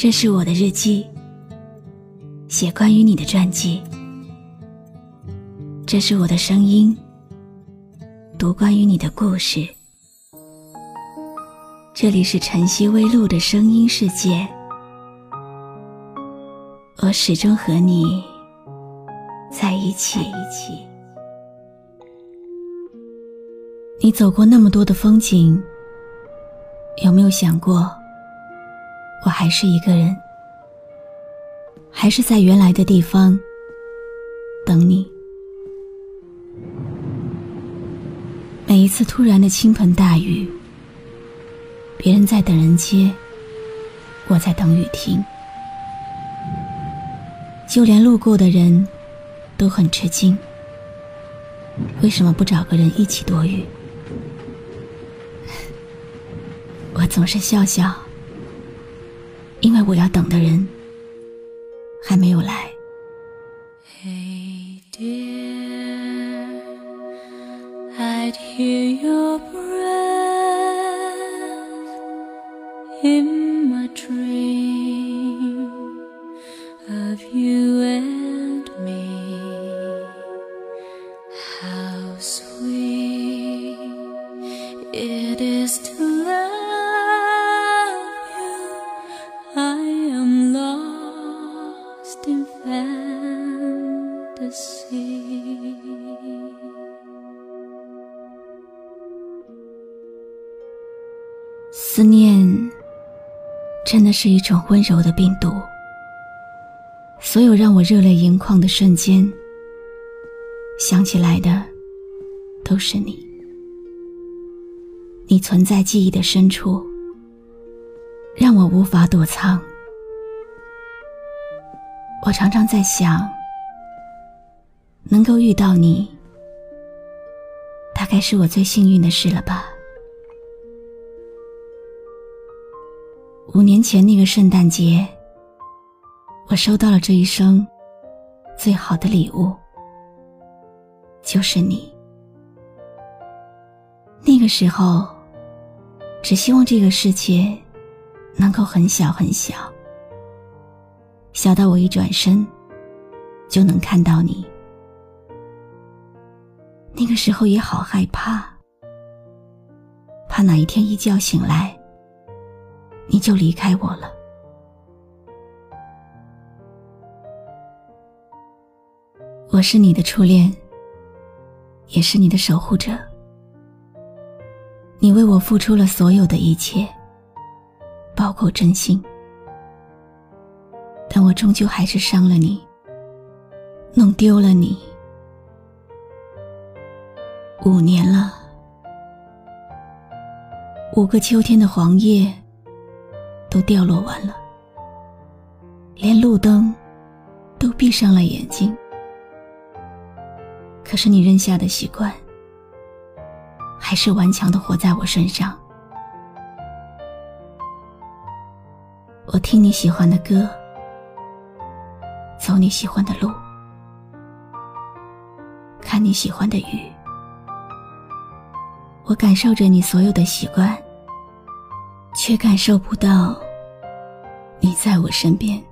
这是我的日记，写关于你的传记。这是我的声音，读关于你的故事。这里是晨曦微露的声音世界，我始终和你在一起。你走过那么多的风景，有没有想过？我还是一个人，还是在原来的地方等你。每一次突然的倾盆大雨，别人在等人接，我在等雨停。就连路过的人都很吃惊，为什么不找个人一起躲雨？我总是笑笑。因为我要等的人还没有来。Hey dear, I'd hear your breath in my dream of you and me. How sweet it is to 真的是一种温柔的病毒，所有让我热泪盈眶的瞬间，想起来的都是你。你存在记忆的深处，让我无法躲藏。我常常在想，能够遇到你，大概是我最幸运的事了吧。五年前那个圣诞节，我收到了这一生最好的礼物，就是你。那个时候，只希望这个世界能够很小很小，小到我一转身就能看到你。那个时候也好害怕，怕哪一天一觉醒来。你就离开我了。我是你的初恋，也是你的守护者。你为我付出了所有的一切，包括真心。但我终究还是伤了你，弄丢了你。五年了，五个秋天的黄叶。都掉落完了，连路灯都闭上了眼睛。可是你扔下的习惯，还是顽强的活在我身上。我听你喜欢的歌，走你喜欢的路，看你喜欢的雨。我感受着你所有的习惯。却感受不到你在我身边。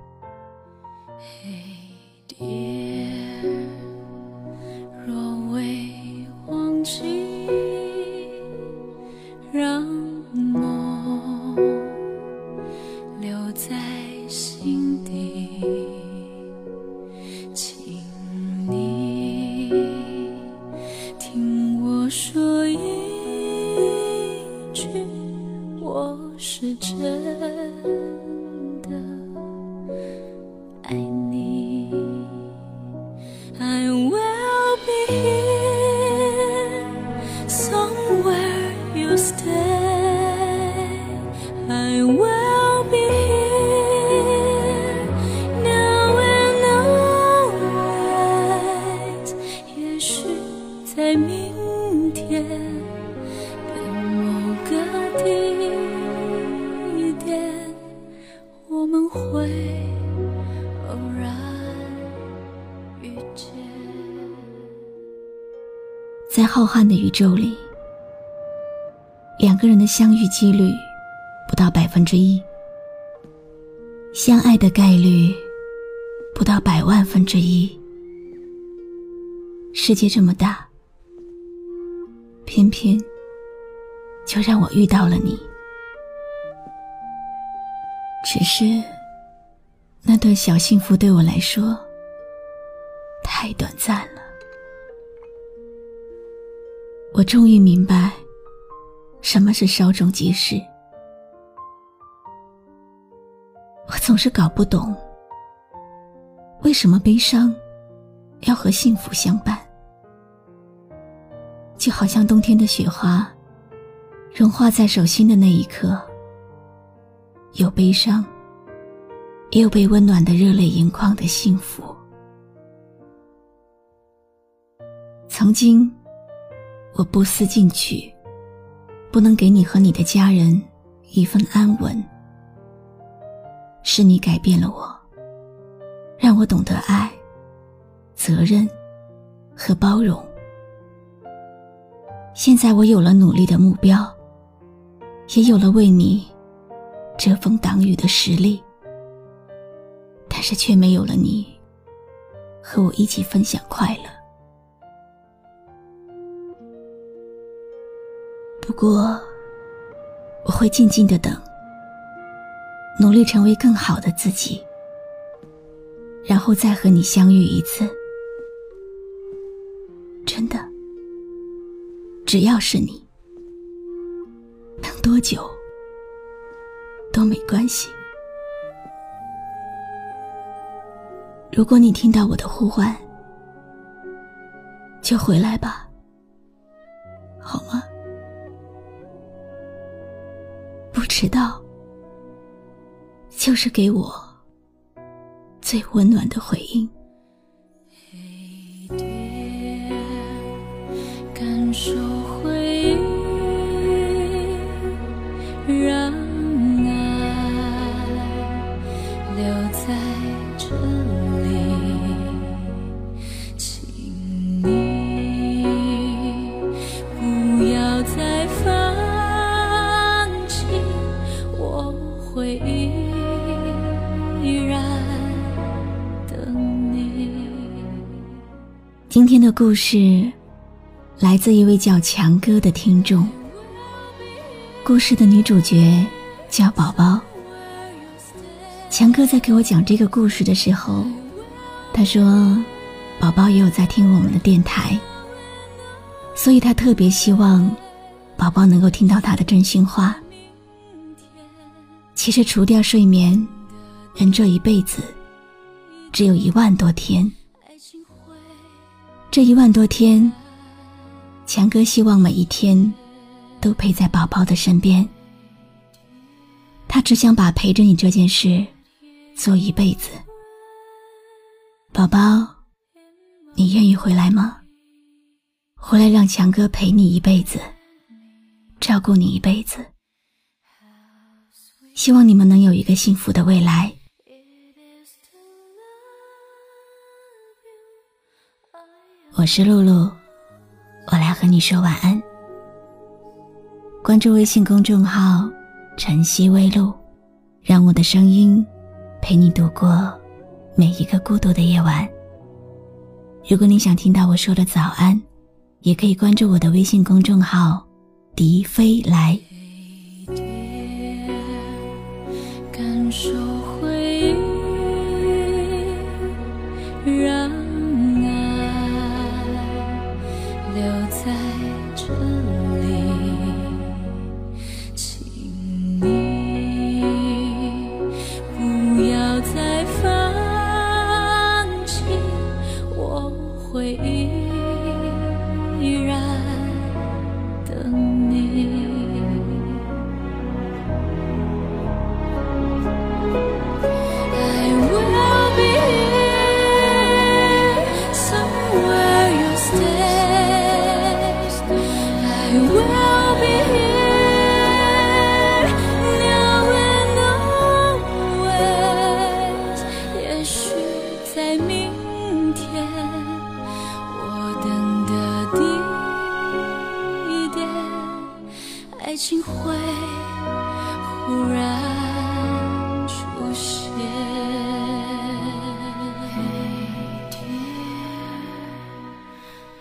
在浩瀚的宇宙里，两个人的相遇几率不到百分之一。相爱的概率不到百万分之一。世界这么大，偏偏就让我遇到了你。只是那段小幸福对我来说太短暂了。我终于明白，什么是稍纵即逝。我总是搞不懂，为什么悲伤要和幸福相伴？就好像冬天的雪花，融化在手心的那一刻，有悲伤，也有被温暖的热泪盈眶的幸福。曾经，我不思进取，不能给你和你的家人一份安稳。是你改变了我，让我懂得爱、责任和包容。现在我有了努力的目标，也有了为你遮风挡雨的实力，但是却没有了你和我一起分享快乐。不过，我会静静的等。努力成为更好的自己，然后再和你相遇一次。只要是你，等多久都没关系。如果你听到我的呼唤，就回来吧，好吗？不迟到。就是给我最温暖的回应。感受回忆，让爱留在这里，请你不要再放弃我回忆。今天的故事来自一位叫强哥的听众。故事的女主角叫宝宝。强哥在给我讲这个故事的时候，他说：“宝宝也有在听我们的电台，所以他特别希望宝宝能够听到他的真心话。其实，除掉睡眠，人这一辈子只有一万多天。”这一万多天，强哥希望每一天都陪在宝宝的身边。他只想把陪着你这件事做一辈子。宝宝，你愿意回来吗？回来让强哥陪你一辈子，照顾你一辈子。希望你们能有一个幸福的未来。我是露露，和你说晚安。关注微信公众号“晨曦微露”，让我的声音陪你度过每一个孤独的夜晚。如果你想听到我说的早安，也可以关注我的微信公众号“迪飞来”。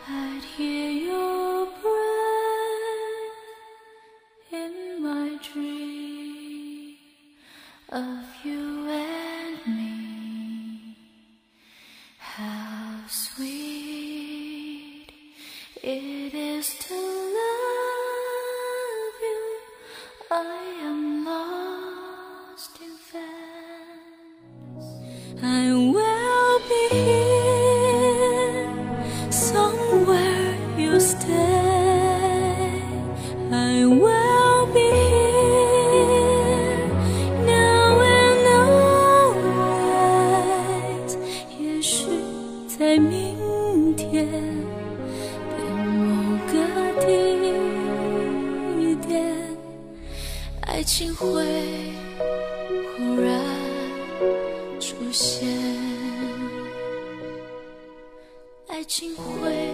I'd hear your breath in my dream of you and me. How sweet it is to. 情会